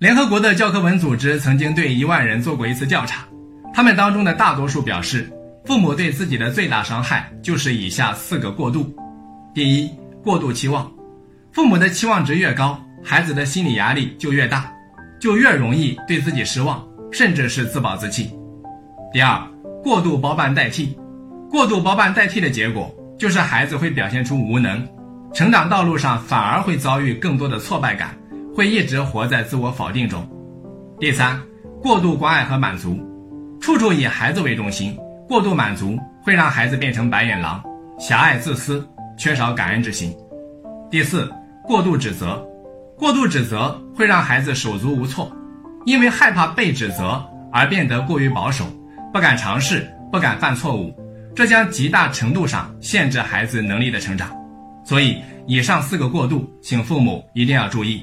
联合国的教科文组织曾经对一万人做过一次调查，他们当中的大多数表示，父母对自己的最大伤害就是以下四个过度：第一，过度期望，父母的期望值越高，孩子的心理压力就越大，就越容易对自己失望，甚至是自暴自弃；第二，过度包办代替，过度包办代替的结果就是孩子会表现出无能，成长道路上反而会遭遇更多的挫败感。会一直活在自我否定中。第三，过度关爱和满足，处处以孩子为中心，过度满足会让孩子变成白眼狼，狭隘自私，缺少感恩之心。第四，过度指责，过度指责会让孩子手足无措，因为害怕被指责而变得过于保守，不敢尝试，不敢犯错误，这将极大程度上限制孩子能力的成长。所以，以上四个过度，请父母一定要注意。